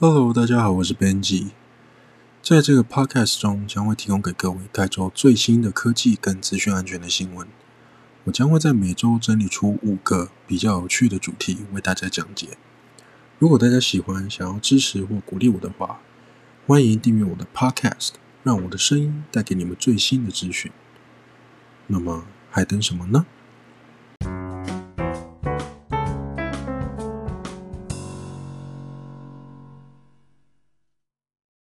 Hello，大家好，我是 Benji。在这个 Podcast 中，将会提供给各位盖州最新的科技跟资讯安全的新闻。我将会在每周整理出五个比较有趣的主题为大家讲解。如果大家喜欢，想要支持或鼓励我的话，欢迎订阅我的 Podcast，让我的声音带给你们最新的资讯。那么，还等什么呢？